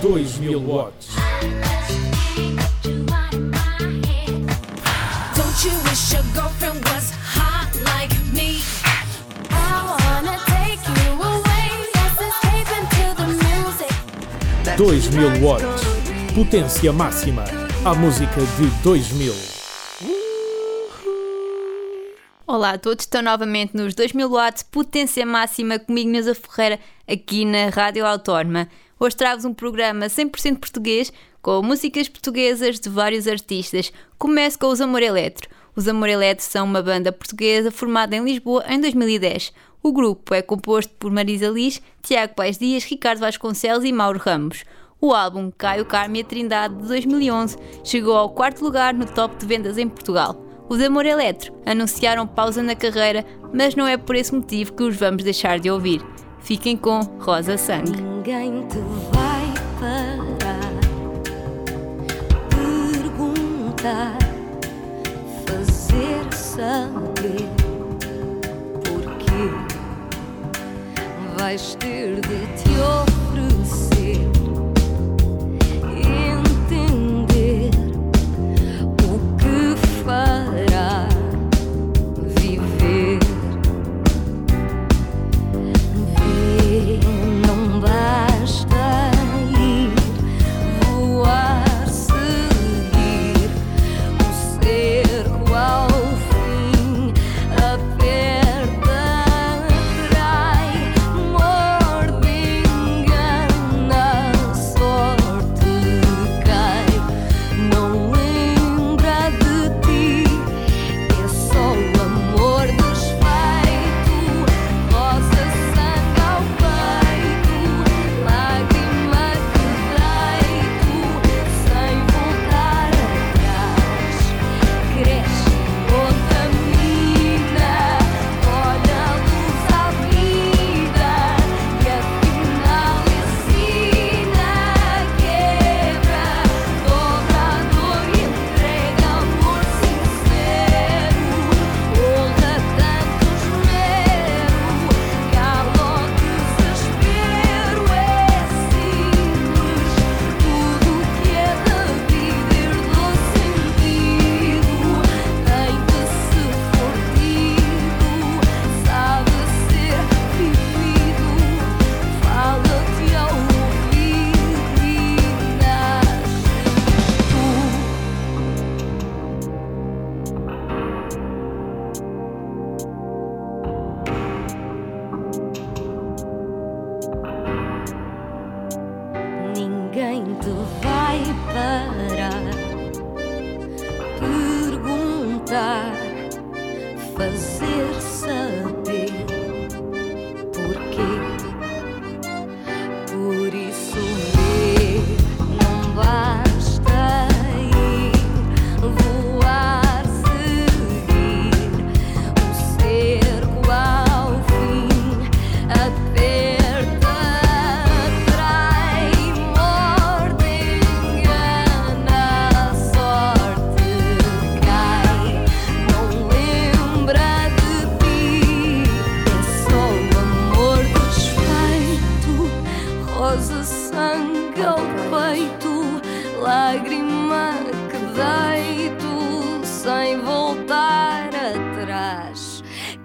2000 watts. Don't you wish your girlfriend was hot like me? I wanna take you away. Let's escape into the music. 2000 watts. Potência máxima. A música de 2000. Olá a todos, estão novamente nos 2000 watts, potência máxima comigo, Neuza Ferreira, aqui na Rádio Autónoma. Hoje trago-vos um programa 100% português, com músicas portuguesas de vários artistas. Começo com os Amor Eletro. Os Amor Eletro são uma banda portuguesa formada em Lisboa em 2010. O grupo é composto por Marisa Liz, Tiago Paes Dias, Ricardo Vasconcelos e Mauro Ramos. O álbum Caio Carme e a Trindade de 2011 chegou ao quarto lugar no top de vendas em Portugal. Os Amor Eletro anunciaram pausa na carreira, mas não é por esse motivo que os vamos deixar de ouvir. Fiquem com Rosa Sangue. Ninguém te vai parar. Perguntar, fazer saber porquê. Vais ter de te oferecer,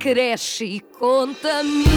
cresce e contamina,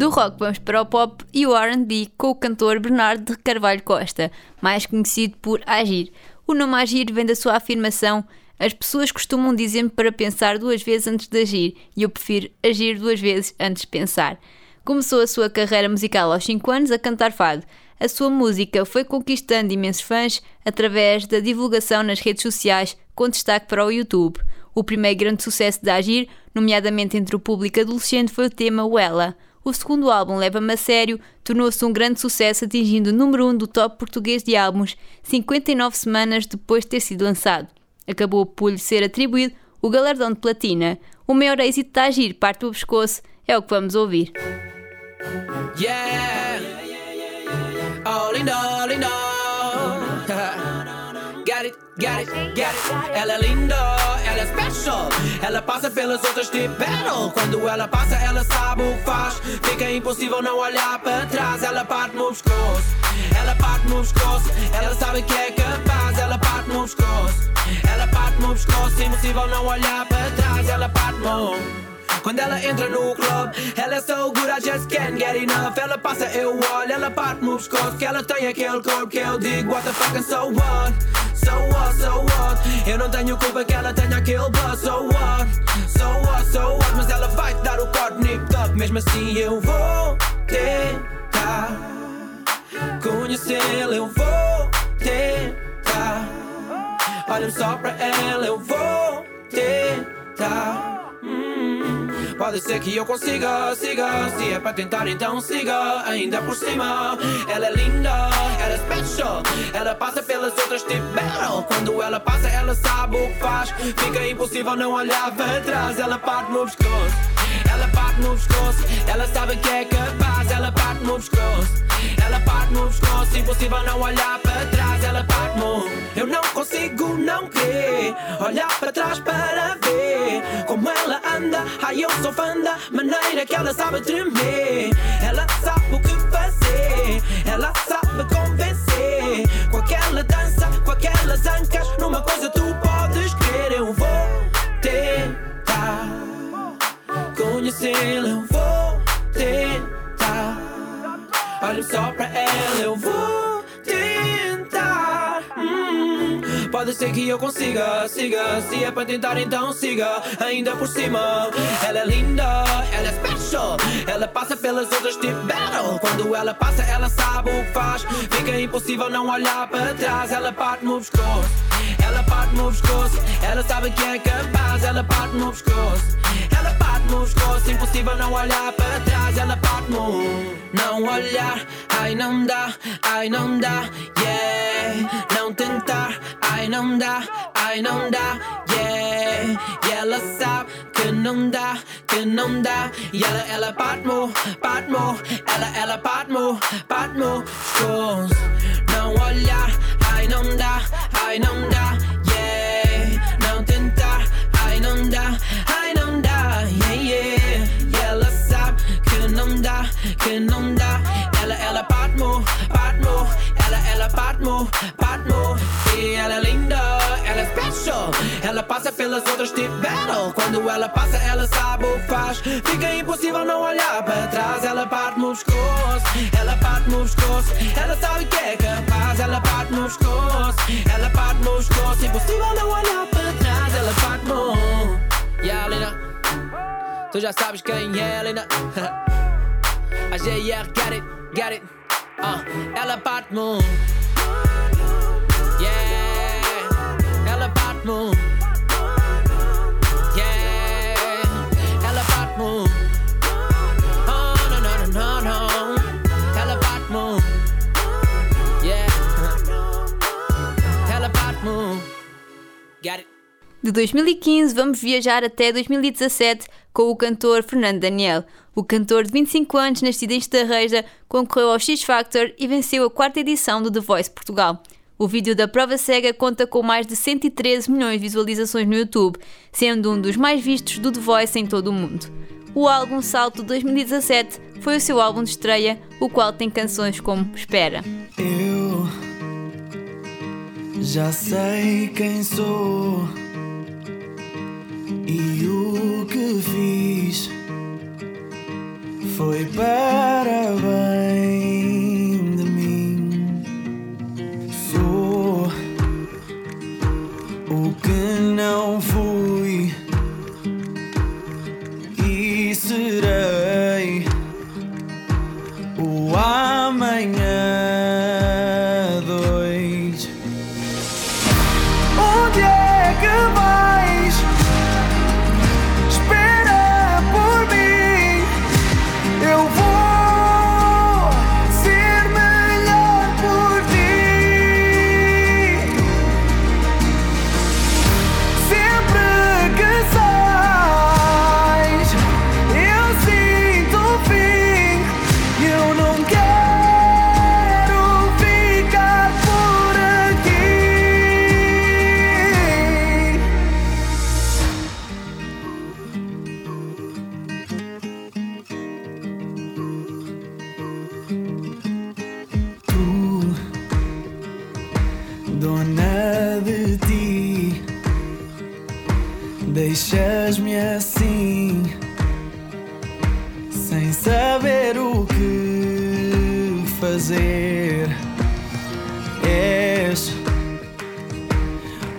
Do rock vamos para o pop e o R&B com o cantor Bernardo Carvalho Costa, mais conhecido por Agir. O nome Agir vem da sua afirmação As pessoas costumam dizer-me para pensar duas vezes antes de agir e eu prefiro agir duas vezes antes de pensar. Começou a sua carreira musical aos 5 anos a cantar fado. a sua música foi conquistando imensos fãs através da divulgação nas redes sociais, com destaque para o YouTube. O primeiro grande sucesso de Agir, nomeadamente entre o público adolescente, foi o tema Wella. O segundo álbum, Leva-me a Sério, tornou-se um grande sucesso, atingindo o número 1 um do top português de álbuns 59 semanas depois de ter sido lançado. Acabou por lhe ser atribuído o galardão de platina. O maior êxito de Agir, parte do pescoço, é o que vamos ouvir. Yeah. Got it, got it, got it. Ela é linda, ela é special. Ela passa pelas outras de battle. Quando ela passa, ela sabe o que faz. Fica impossível não olhar para trás. Ela parte no pescoço. Ela parte no pescoço. Ela sabe que é capaz. Ela parte no pescoço. Ela parte no pescoço. Impossível não olhar para trás. Ela parte no quando ela entra no club, ela é so good, I just can't get enough. Ela passa, eu olho, ela parte no pescoço. Que ela tem aquele corpo que eu digo, what the fuck, and so what? So what, so what? Eu não tenho culpa que ela tenha aquele buzz, so what? So what, so what? Mas ela vai te dar o corte nipped up, mesmo assim eu vou tentar conhecê-la, eu vou tentar. Olha só pra ela, eu vou tentar. Pode ser que eu consiga, siga. Se é pra tentar, então siga. Ainda por cima, ela é linda, ela é special. Ela passa pelas outras tipo battle. Quando ela passa, ela sabe o que faz. Fica impossível não olhar para trás. Ela parte no pescoço, no pescoço. Ela sabe que é capaz, ela parte no pescoço. Ela parte no pescoço, impossível não olhar para trás. Ela parte no. Eu não consigo não crer. Olhar para trás para ver como ela anda. Ai, eu sou fã da maneira que ela sabe tremer. Ela sabe o que fazer, ela sabe convencer. Com aquela dança, com aquelas ancas, numa coisa tu podes crer. Eu vou tentar conhecê-la, eu vou tentar. Olha só pra ela, eu vou tentar. Hum, Pode ser que eu consiga, siga. Se é pra tentar, então siga. Ainda por cima, ela é linda, ela é special. Ela passa pelas outras tipo battle. Quando ela passa, ela sabe o que faz. Fica impossível não olhar para trás. Ela parte no pescoço, ela parte no pescoço. Ela sabe que é capaz, ela parte no pescoço. Ela parte no pescoço, impossível não olhar para trás. Ela parte no. Não olhar, ai não dá, ai não dá, yeah. Não tentar, ai não dá, ai não dá, yeah. E ela sabe que não dá, que não dá. E ela, ela parte no, parte no. Ela, ela parte no, parte no pescoço. Não olhar, ai não dá, ai não dá, que não dá. Ela, ela parte no. Ela, ela parte no. E ela é linda, ela é special. Ela passa pelas outras tipo battle. Quando ela passa, ela sabe o que faz. Fica impossível não olhar para trás. Ela parte no pescoço, ela parte no pescoço. Ela sabe que é capaz. Ela parte no pescoço, ela parte no pescoço. Impossível não olhar para trás. Ela parte no. Yeah, Lina. Tu já sabes quem é, Lina. A GR, get it, get it. Uh, ela parte no. Yeah, ela parte no. Yeah, ela parte no. Oh, no, no, no, no, no. Ela parte no. Yeah, ela parte no. Get it. De 2015 vamos viajar até 2017 com o cantor Fernando Daniel. O cantor de 25 anos, nascido em Estarreja, concorreu ao X Factor e venceu a quarta edição do The Voice Portugal. O vídeo da prova cega conta com mais de 113 milhões de visualizações no YouTube, sendo um dos mais vistos do The Voice em todo o mundo. O álbum Salto 2017 foi o seu álbum de estreia, o qual tem canções como Espera. Eu já sei quem sou e o que fiz foi para bem de mim. Sou o que não fui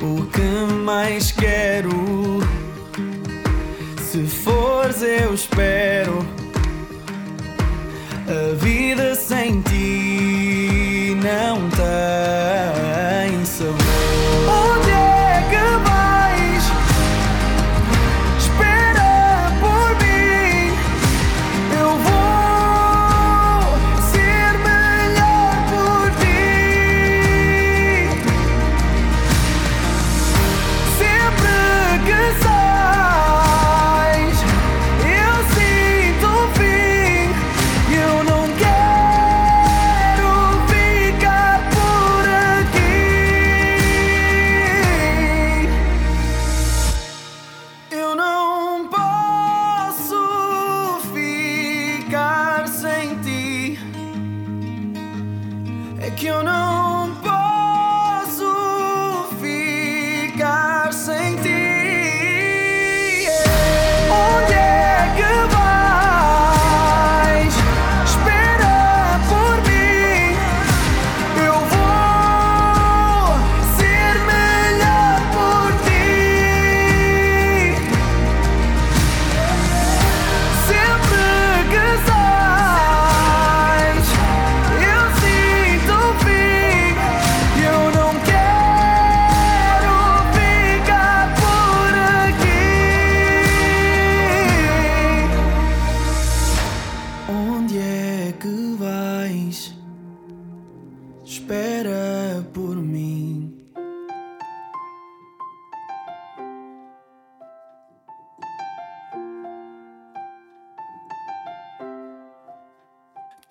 o que mais quero. Se fores, eu espero. A vida sem ti não É que eu não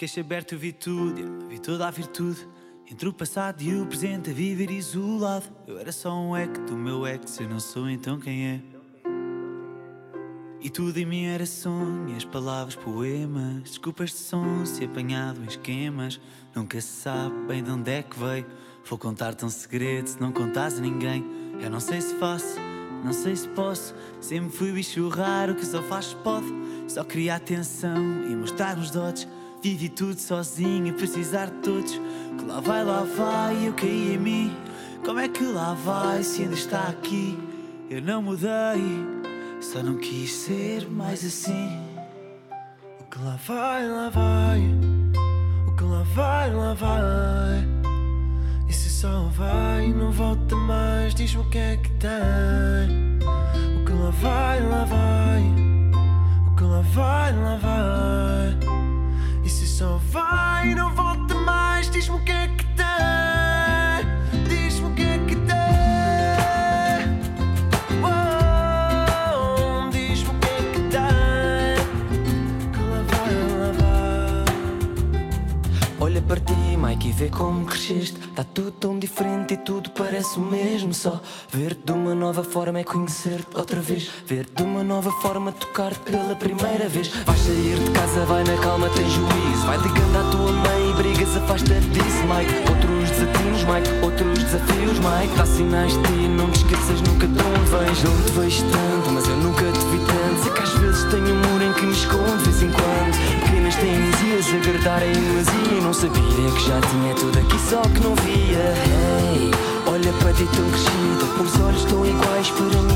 queixo aberto vi tudo, vi toda a virtude. Entre o passado e o presente a viver isolado. Eu era só um eco do meu ex, eu não sou então quem é. E tudo em mim era sonho, as palavras poemas. Desculpas de som, se apanhado em esquemas. Nunca se sabe bem de onde é que veio. Vou contar-te um segredo se não contares a ninguém. Eu não sei se faço, não sei se posso. Sempre fui bicho raro que só faz pode. Só queria atenção e mostrar os dotes. Vivi tudo sozinho precisar de todos. Que lá vai, lá vai, eu caí em mim. Como é que lá vai se ainda está aqui? Eu não mudei, só não quis ser mais assim. O que lá vai, lá vai. O que lá vai, lá vai. E se só vai não volta mais, diz-me o que é que tem. O que lá vai, lá vai. O que lá vai, lá vai. Vê como cresceste. Tá tudo tão diferente e tudo parece o mesmo. Só ver-te de uma nova forma é conhecer-te outra vez. Ver-te de uma nova forma, tocar-te pela primeira vez. Vais sair de casa, vai na calma, tem juízo. Vai ligando à tua mãe e brigas, afasta-te disso, Mike. Outros desafios, Mike, outros desafios, Mike. Dá sinais de ti, não te esqueças nunca de onde vens. Não te vejo tanto, mas eu nunca te vi tanto. Sei que às vezes tenho um muro em que me escondo de vez em quando. Pequenas teimosias a agradarem e não sabia que já tinha tudo aqui, só que não via. Hey, olha para ti tão crescida, os olhos estão iguais, para mim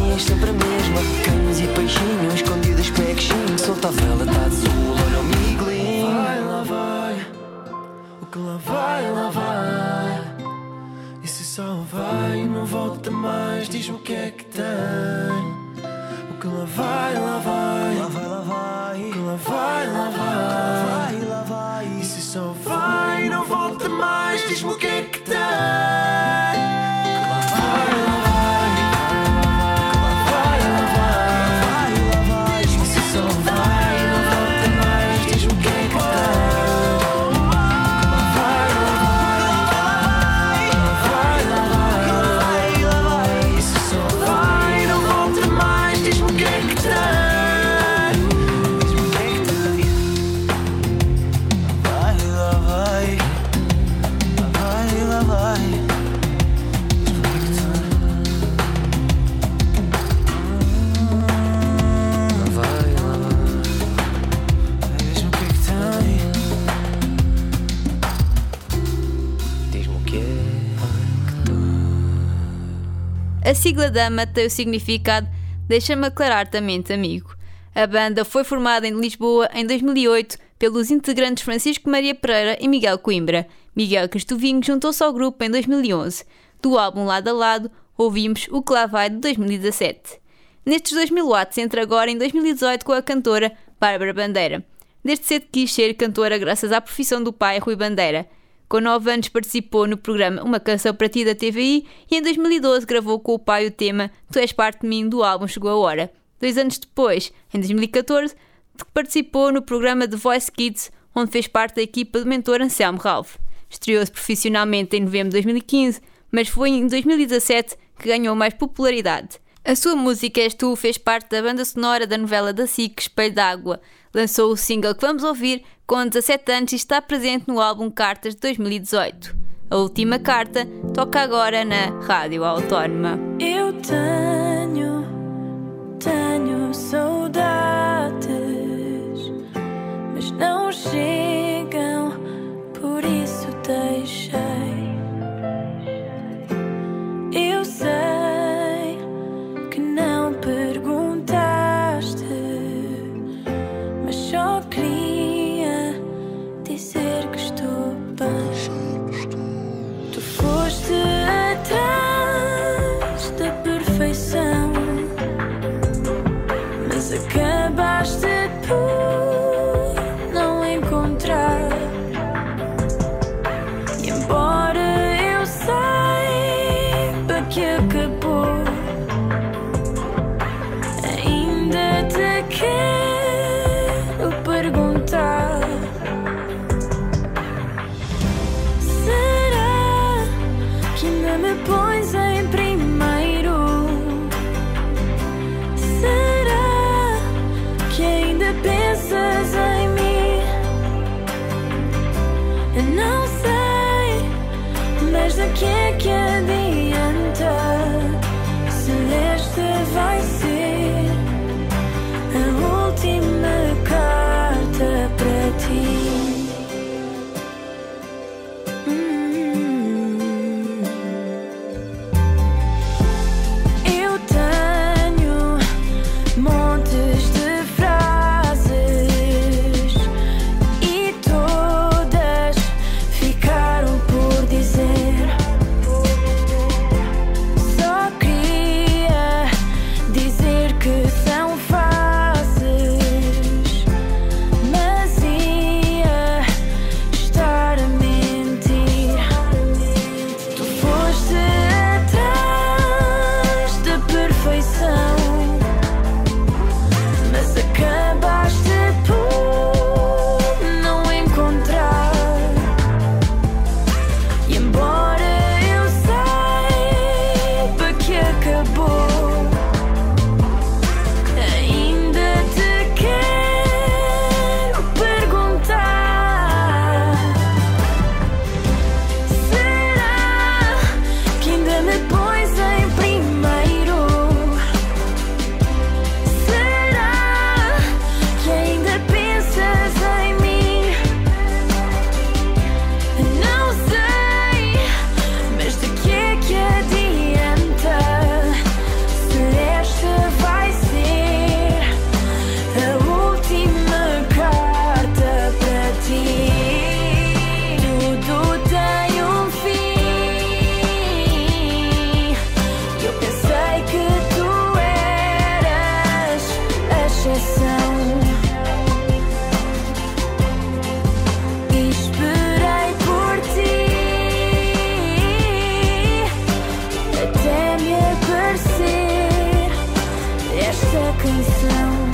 A sigla Dama tem o significado Deixa-me aclarar-te a mente, amigo. A banda foi formada em Lisboa em 2008 pelos integrantes Francisco Maria Pereira e Miguel Coimbra. Miguel Cristovinho juntou-se ao grupo em 2011. Do álbum Lado a Lado, ouvimos O Que Lá Vai de 2017. Nestes 2000 watts entra agora em 2018 com a cantora Bárbara Bandeira. Desde cedo quis ser cantora graças à profissão do pai Rui Bandeira. Com 9 anos participou no programa Uma Canção para Ti da TVI e em 2012 gravou com o pai o tema Tu És Parte de Mim do álbum Chegou a Hora. Dois anos depois, em 2014, participou no programa The Voice Kids, onde fez parte da equipa do mentor Anselmo Ralph. Estreou-se profissionalmente em novembro de 2015, mas foi em 2017 que ganhou mais popularidade. A sua música És Tu fez parte da banda sonora da novela da SIC Espelho d'Água. Lançou o single que vamos ouvir com 17 anos e está presente no álbum Cartas de 2018. A última carta toca agora na Rádio Autónoma. Eu tenho, tenho saudades, mas não chegam, por isso deixei. Eu sei esta canção.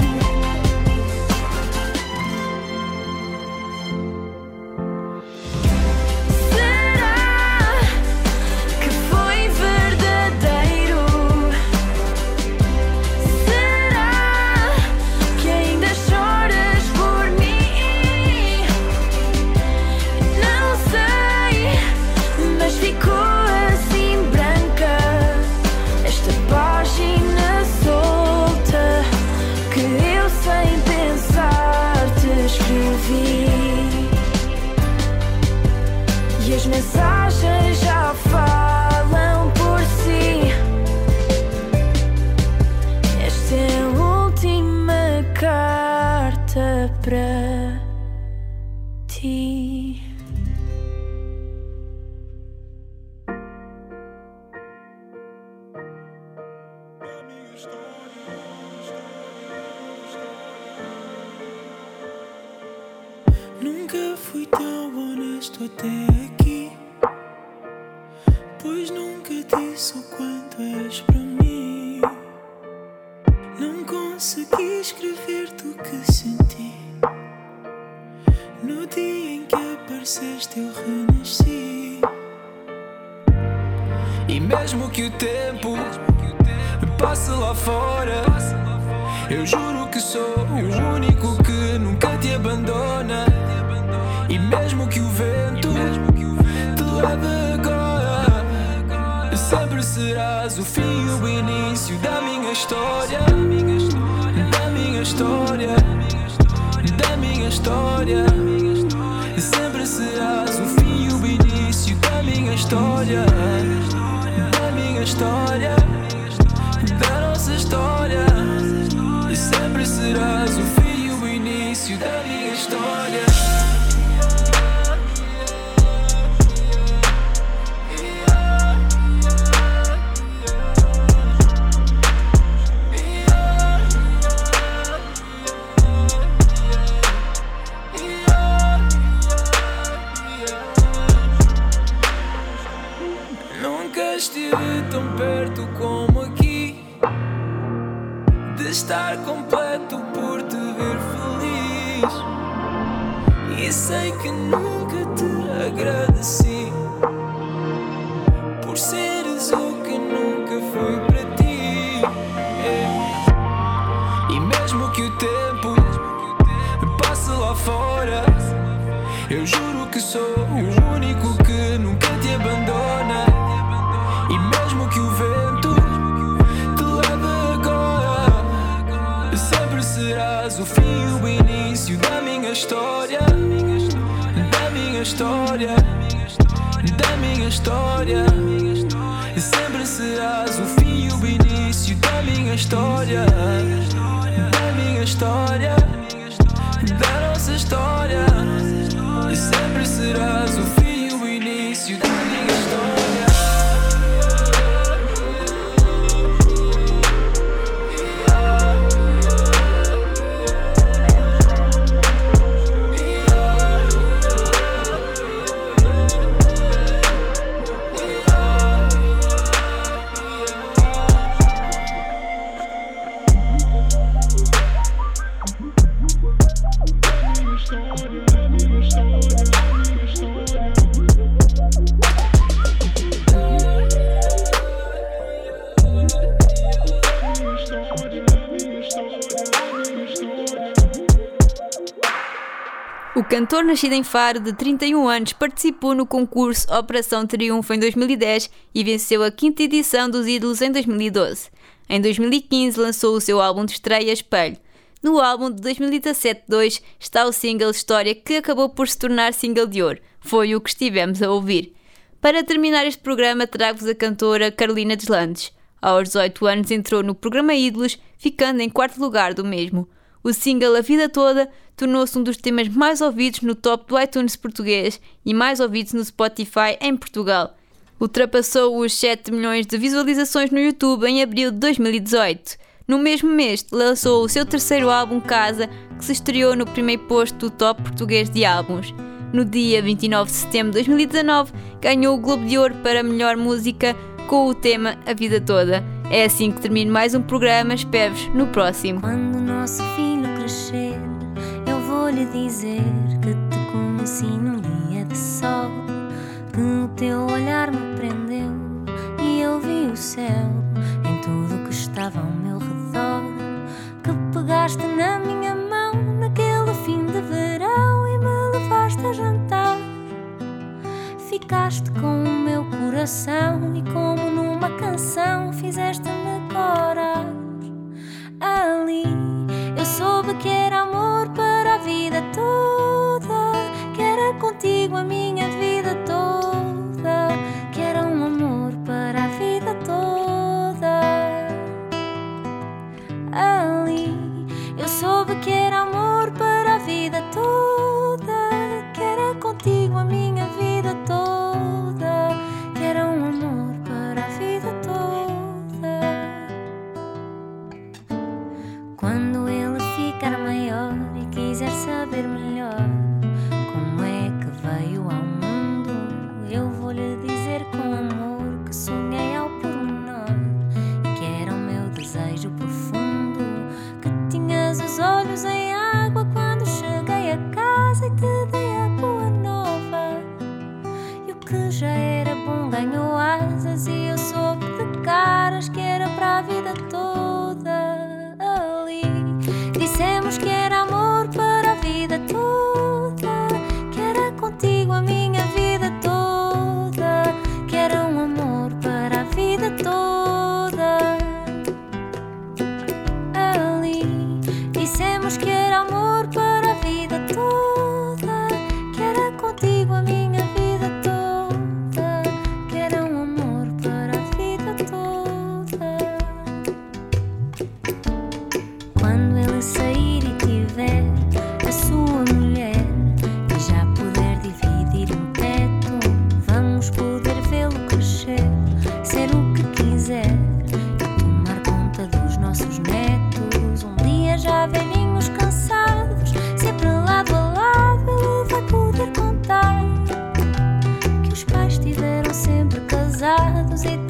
Até aqui. Pois nunca disse o quanto és para mim. Não consegui escrever-te o que senti. No dia em que apareceste, eu renasci. E mesmo que o tempo passe lá fora, eu juro que sou o único que nunca te abandona. E mesmo que o vento agora, sempre serás o fim e o início da minha história. Da minha história, da minha história. Sempre que o tempo passe lá fora. Eu juro que sou o único que nunca te abandona. E mesmo que o vento te leve agora Sempre serás o fim e o início da minha história. Da minha história. Da minha história. Sempre serás o fim e o início da minha história minha história. Da nossa história. E sempre serás o cantor nascido em Faro, de 31 anos, participou no concurso Operação Triunfo em 2010 e venceu a quinta edição dos Ídolos em 2012. Em 2015 lançou o seu álbum de estreia Espelho. No álbum de 2017-2 está o single História, que acabou por se tornar single de ouro. Foi o que estivemos a ouvir. Para terminar este programa, trago-vos a cantora Carolina Deslandes. Aos 18 anos entrou no programa Ídolos, ficando em quarto lugar do mesmo. O single A Vida Toda tornou-se um dos temas mais ouvidos no top do iTunes português e mais ouvidos no Spotify em Portugal. Ultrapassou os 7 milhões de visualizações no YouTube em abril de 2018. No mesmo mês, lançou o seu terceiro álbum Casa, que se estreou no primeiro posto do top português de álbuns. No dia 29 de setembro de 2019, ganhou o Globo de Ouro para melhor música com o tema A Vida Toda. É assim que termino mais um programa. Espero-vos no próximo. Quando o nosso filho crescer, eu vou lhe dizer que te conheci num dia de sol. Que o teu olhar me prendeu e eu vi o céu em tudo que estava ao meu redor. Que pegaste na minha mão naquele fim de verão e me levaste a jantar. Ficaste com o meu coração e como numa canção fizeste-me corar. Ali eu soube que era amor eternos